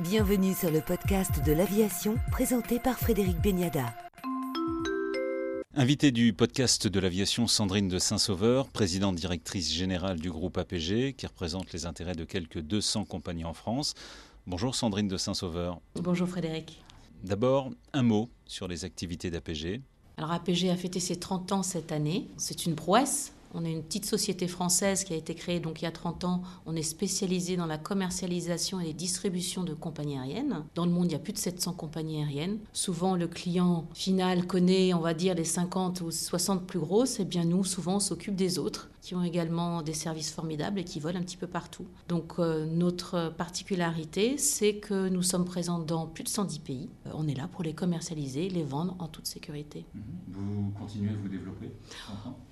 Bienvenue sur le podcast de l'aviation présenté par Frédéric Beniada. Invité du podcast de l'aviation, Sandrine de Saint-Sauveur, présidente directrice générale du groupe APG, qui représente les intérêts de quelques 200 compagnies en France. Bonjour Sandrine de Saint-Sauveur. Bonjour Frédéric. D'abord, un mot sur les activités d'APG. Alors APG a fêté ses 30 ans cette année. C'est une prouesse on est une petite société française qui a été créée donc il y a 30 ans. On est spécialisé dans la commercialisation et les distributions de compagnies aériennes. Dans le monde, il y a plus de 700 compagnies aériennes. Souvent, le client final connaît, on va dire, les 50 ou 60 plus grosses. Et eh bien nous, souvent, on s'occupe des autres qui ont également des services formidables et qui volent un petit peu partout. Donc euh, notre particularité, c'est que nous sommes présents dans plus de 110 pays. Euh, on est là pour les commercialiser, les vendre en toute sécurité. Vous continuez à vous développer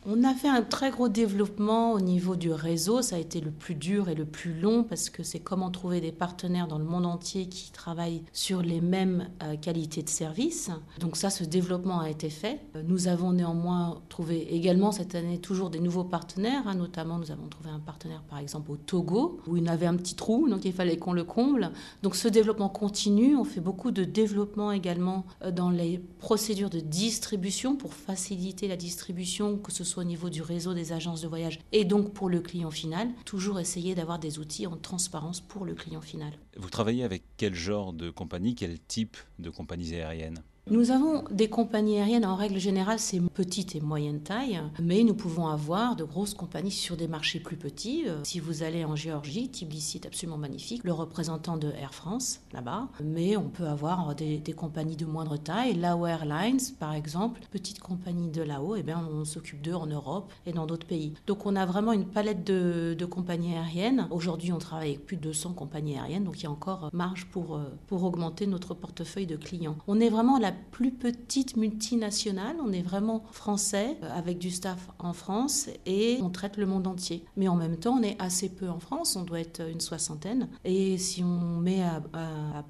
On a fait un très gros développement au niveau du réseau. Ça a été le plus dur et le plus long parce que c'est comment trouver des partenaires dans le monde entier qui travaillent sur les mêmes euh, qualités de service. Donc ça, ce développement a été fait. Nous avons néanmoins trouvé également cette année toujours des nouveaux partenaires Hein. Notamment, nous avons trouvé un partenaire, par exemple, au Togo, où il avait un petit trou, donc il fallait qu'on le comble. Donc ce développement continue. On fait beaucoup de développement également euh, dans les procédures de distribution pour faciliter la distribution, que ce soit au niveau du réseau des agences de voyage et donc pour le client final. Toujours essayer d'avoir des outils en transparence pour le client final. Vous travaillez avec quel genre de compagnie, quel type de compagnies aériennes? Nous avons des compagnies aériennes, en règle générale, c'est petite et moyenne taille, mais nous pouvons avoir de grosses compagnies sur des marchés plus petits. Euh, si vous allez en Géorgie, Tbilisi est absolument magnifique, le représentant de Air France, là-bas, mais on peut avoir des, compagnies de moindre taille. Lao Airlines, par exemple, petite compagnie de Lao, eh bien, on s'occupe d'eux en Europe et dans d'autres pays. Donc on a vraiment une palette de, de compagnies aériennes. Aujourd'hui, on travaille avec plus de 200 compagnies aériennes, donc il y a encore marge pour, euh, pour augmenter notre portefeuille de clients. On est vraiment la plus petite multinationale. On est vraiment français, euh, avec du staff en France, et on traite le monde entier. Mais en même temps, on est assez peu en France, on doit être une soixantaine. Et si on met à,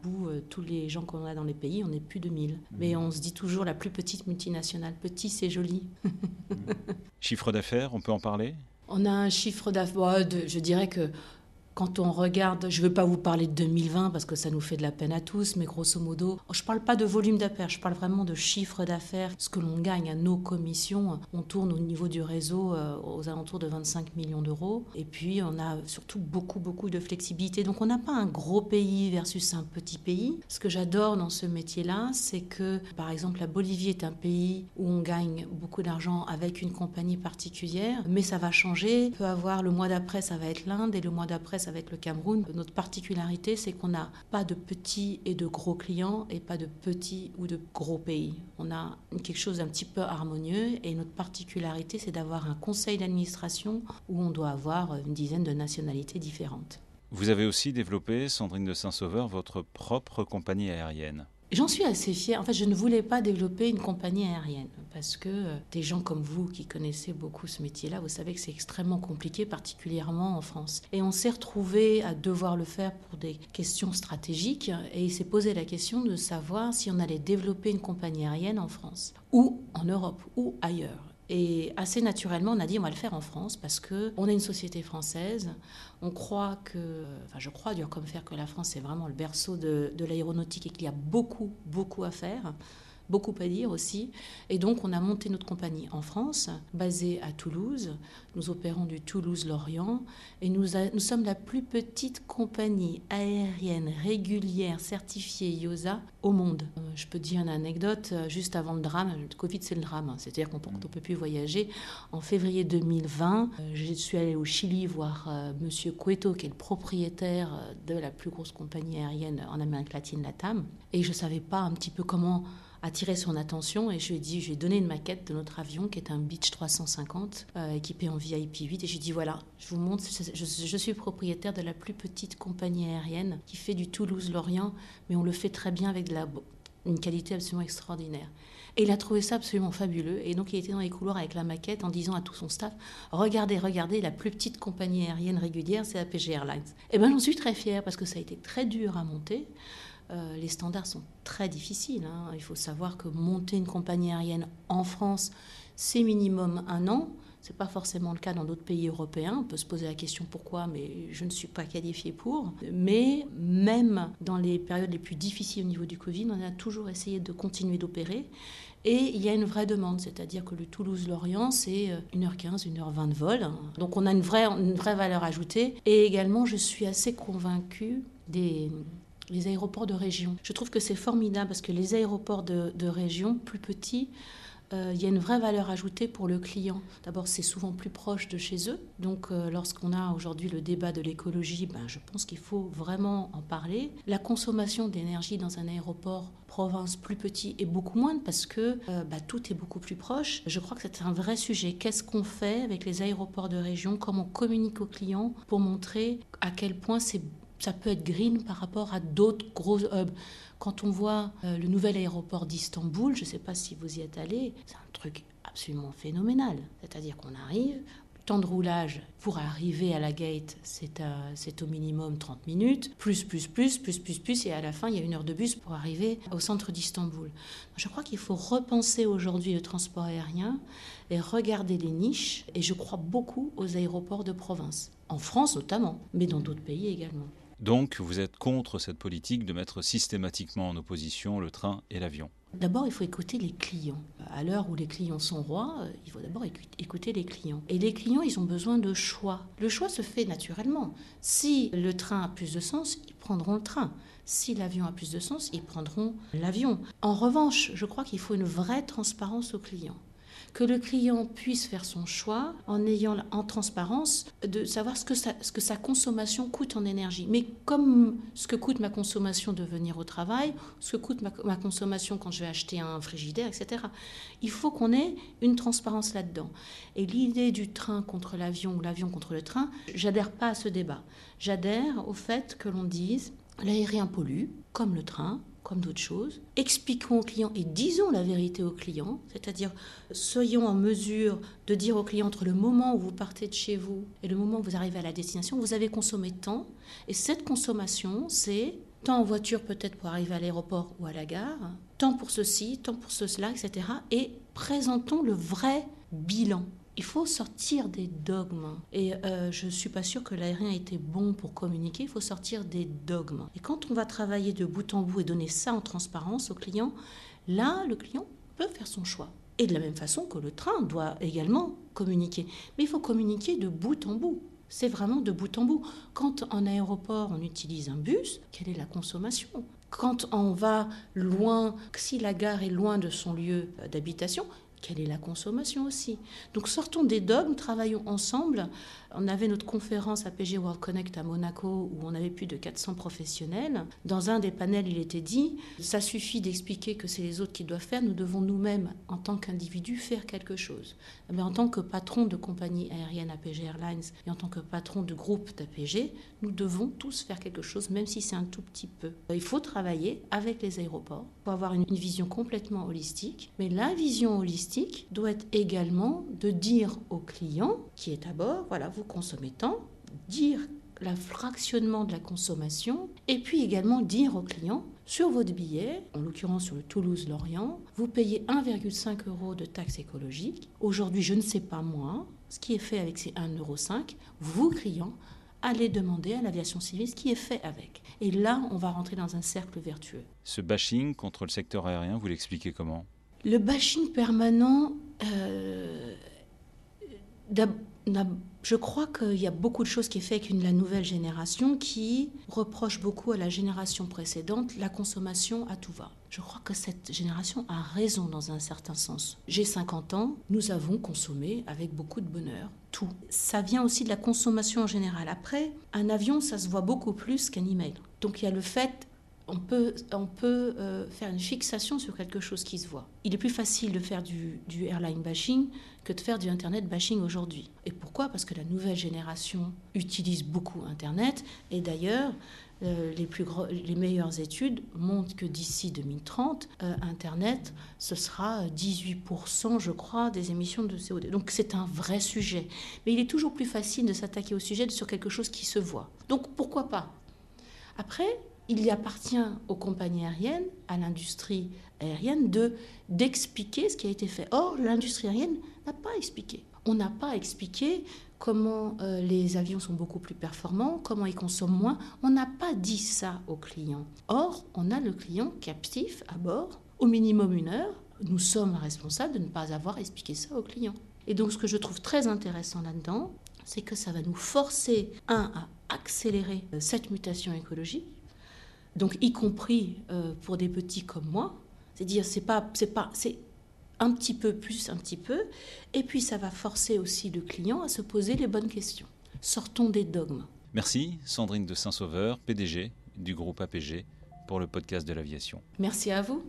bout euh, tous les gens qu'on a dans les pays, on est plus de 1000. Mais on se dit toujours la plus petite multinationale. Petit, c'est joli. Chiffre d'affaires, on peut en parler? On a un chiffre d'affaires, je dirais que quand on regarde, je ne veux pas vous parler de 2020 parce que ça nous fait de la peine à tous, mais grosso modo, je ne parle pas de volume d'affaires, je parle vraiment de chiffre d'affaires, ce que l'on gagne à nos commissions. On tourne au niveau du réseau euh, aux alentours de 25 millions d'euros. Et puis, on a surtout beaucoup, beaucoup de flexibilité. Donc, on n'a pas un gros pays versus un petit pays. Ce que j'adore dans ce métier-là, c'est que, par exemple, la Bolivie est un pays où on gagne beaucoup d'argent avec une compagnie particulière, mais ça va changer. On peut avoir le mois d'après, ça va être l'Inde, et le mois d'après, avec le Cameroun. Notre particularité, c'est qu'on n'a pas de petits et de gros clients et pas de petits ou de gros pays. On a quelque chose d'un petit peu harmonieux et notre particularité, c'est d'avoir un conseil d'administration où on doit avoir une dizaine de nationalités différentes. Vous avez aussi développé, Sandrine de Saint-Sauveur, votre propre compagnie aérienne. J'en suis assez fière. En fait, je ne voulais pas développer une compagnie aérienne parce que euh, des gens comme vous qui connaissez beaucoup ce métier-là, vous savez que c'est extrêmement compliqué, particulièrement en France. Et on s'est retrouvé à devoir le faire pour des questions stratégiques et il s'est posé la question de savoir si on allait développer une compagnie aérienne en France ou en Europe ou ailleurs. Et assez naturellement, on a dit on va le faire en France parce que on est une société française. On croit que, enfin, je crois dur comme faire que la France est vraiment le berceau de, de l'aéronautique et qu'il y a beaucoup, beaucoup à faire beaucoup à dire aussi. Et donc, on a monté notre compagnie en France, basée à Toulouse. Nous opérons du Toulouse-Lorient et nous, nous sommes la plus petite compagnie aérienne régulière certifiée IOSA au monde. Euh, je peux dire une anecdote, euh, juste avant le drame, le Covid c'est le drame, hein. c'est-à-dire qu'on ne peut plus voyager. En février 2020, euh, je suis allée au Chili voir Monsieur Cueto, qui est le propriétaire de la plus grosse compagnie aérienne en Amérique latine, la TAM, et je ne savais pas un petit peu comment attiré son attention et je lui ai dit, je lui ai donné une maquette de notre avion qui est un Beach 350 euh, équipé en VIP 8 et j'ai dit voilà, je vous montre, je, suis propriétaire de la plus petite compagnie aérienne qui fait du Toulouse-Lorient, mais on le fait très bien avec de la, une qualité absolument extraordinaire. Et il a trouvé ça absolument fabuleux. Et donc, il était dans les couloirs avec la maquette en disant à tout son staff Regardez, regardez, la plus petite compagnie aérienne régulière, c'est APG Airlines. Et bien, j'en suis très fière parce que ça a été très dur à monter. Euh, les standards sont très difficiles. Hein. Il faut savoir que monter une compagnie aérienne en France, c'est minimum un an. Ce n'est pas forcément le cas dans d'autres pays européens. On peut se poser la question pourquoi, mais je ne suis pas qualifiée pour. Mais même dans les périodes les plus difficiles au niveau du Covid, on a toujours essayé de continuer d'opérer. Et il y a une vraie demande, c'est-à-dire que le Toulouse-Lorient, c'est 1h15, euh, 1h20 de vol. Donc on a une vraie, une vraie valeur ajoutée. Et également, je suis assez convaincue des, les aéroports de région. Je trouve que c'est formidable parce que les aéroports de, région, plus petits, euh, il y a une vraie valeur ajoutée pour le client. D'abord, c'est souvent plus proche de chez eux. Donc, euh, lorsqu'on a aujourd'hui le débat de l'écologie, ben, je pense qu'il faut vraiment en parler. La consommation d'énergie dans un aéroport province plus petit est beaucoup moindre parce que euh, bah, tout est beaucoup plus proche. Je crois que c'est un vrai sujet. Qu'est-ce qu'on fait avec les aéroports de région? Comment on communique aux clients pour montrer à quel point c'est ça peut être green par rapport à d'autres gros hubs. Quand on voit euh, le nouvel aéroport d'Istanbul, je ne sais pas si vous y êtes allé, c'est un truc absolument phénoménal. C'est-à-dire qu'on arrive, temps de roulage pour arriver à la gate, c'est au minimum 30 minutes, plus, plus, plus, plus, plus, plus, et à la fin, il y a une heure de bus pour arriver au centre d'Istanbul. Je crois qu'il faut repenser aujourd'hui le transport aérien et regarder les niches, et je crois beaucoup aux aéroports de province, en France notamment, mais dans d'autres pays également. Donc, vous êtes contre cette politique de mettre systématiquement en opposition le train et l'avion D'abord, il faut écouter les clients. À l'heure où les clients sont rois, euh, il faut d'abord écouter les clients. Et les clients, ils ont besoin de choix. Le choix se fait naturellement. Si le train a plus de sens, ils prendront le train. Si l'avion a plus de sens, ils prendront l'avion. En revanche, je crois qu'il faut une vraie transparence aux clients que le client puisse faire son choix en ayant en transparence de savoir ce que, sa consommation coûte en énergie. Mais comme ce que coûte ma consommation de venir au travail, ce que coûte ma, ma consommation quand je vais acheter un frigidaire, etc. Il faut qu'on ait une transparence là-dedans. Et l'idée du train contre l'avion ou l'avion contre le train, j'adhère pas à ce débat. J'adhère au fait que l'on dise l'aérien pollue, comme le train, comme d'autres choses. Expliquons aux clients et disons la vérité aux clients, c'est-à-dire soyons en mesure de dire aux clients entre le moment où vous partez de chez vous et le moment où vous arrivez à la destination, vous avez consommé tant, et cette consommation, c'est tant en voiture peut-être pour arriver à l'aéroport ou à la gare, tant pour ceci, tant pour cela, etc. Et présentons le vrai bilan il faut sortir des dogmes. Et euh, je ne suis pas sûre que l'aérien ait été bon pour communiquer. Il faut sortir des dogmes. Et quand on va travailler de bout en bout et donner ça en transparence au client, là, le client peut faire son choix. Et de la même façon que le train doit également communiquer. Mais il faut communiquer de bout en bout. C'est vraiment de bout en bout. Quand en aéroport on utilise un bus, quelle est la consommation? Quand on va loin, si la gare est loin de son lieu d'habitation, quelle est la consommation aussi. Donc sortons des dogmes, travaillons ensemble. On avait notre conférence à PG World Connect à Monaco où on avait plus de 400 professionnels. Dans un des panels, il était dit, ça suffit d'expliquer que c'est les autres qui doivent faire, nous devons nous-mêmes, en tant qu'individus, faire quelque chose. Mais en tant que patron de compagnie aérienne APG Airlines et en tant que patron de groupe d'APG, nous devons tous faire quelque chose, même si c'est un tout petit peu. Il faut travailler avec les aéroports pour avoir une vision complètement holistique. Mais la vision holistique, doit également de dire au client qui est à bord, voilà, vous consommez tant, dire le fractionnement de la consommation et puis également dire au client sur votre billet, en l'occurrence sur le Toulouse-Lorient, vous payez 1,5 euros de taxe écologique. Aujourd'hui, je ne sais pas moi, ce qui est fait avec ces 1,5 euro, vous, client, allez demander à l'aviation civile ce qui est fait avec. Et là, on va rentrer dans un cercle vertueux. Ce bashing contre le secteur aérien, vous l'expliquez comment? Le bashing permanent, euh, je crois qu'il y a beaucoup de choses qui est fait avec la nouvelle génération qui reproche beaucoup à la génération précédente la consommation à tout va. Je crois que cette génération a raison dans un certain sens. J'ai 50 ans, nous avons consommé avec beaucoup de bonheur tout. Ça vient aussi de la consommation en général. Après, un avion, ça se voit beaucoup plus qu'un email. Donc il y a le fait on peut, on peut euh, faire une fixation sur quelque chose qui se voit. Il est plus facile de faire du, airline bashing que de faire du Internet bashing aujourd'hui. Et pourquoi? Parce que la nouvelle génération utilise beaucoup Internet. Et d'ailleurs, euh, les, plus les meilleures études montrent que d'ici 2030, euh, Internet, ce sera 18%, je crois, des émissions de CO2. Donc c'est un vrai sujet. Mais il est toujours plus facile de s'attaquer au sujet sur quelque chose qui se voit. Donc pourquoi pas? Après, il appartient aux compagnies aériennes, à l'industrie aérienne, de d'expliquer ce qui a été fait. Or, l'industrie aérienne n'a pas expliqué. On n'a pas expliqué comment euh, les avions sont beaucoup plus performants, comment ils consomment moins. On n'a pas dit ça au client. Or, on a le client captif à bord, au minimum une heure. Nous sommes responsables de ne pas avoir expliqué ça au client. Et donc, ce que je trouve très intéressant là-dedans, c'est que ça va nous forcer, un, à accélérer euh, cette mutation écologique, donc y compris euh, pour des petits comme moi. C'est-à-dire, c'est pas, c'est pas, c'est un petit peu plus, un petit peu. Et puis ça va forcer aussi le client à se poser les bonnes questions. Sortons des dogmes. Merci Sandrine de Saint-Sauveur, PDG du groupe APG, pour le podcast de l'aviation. Merci à vous.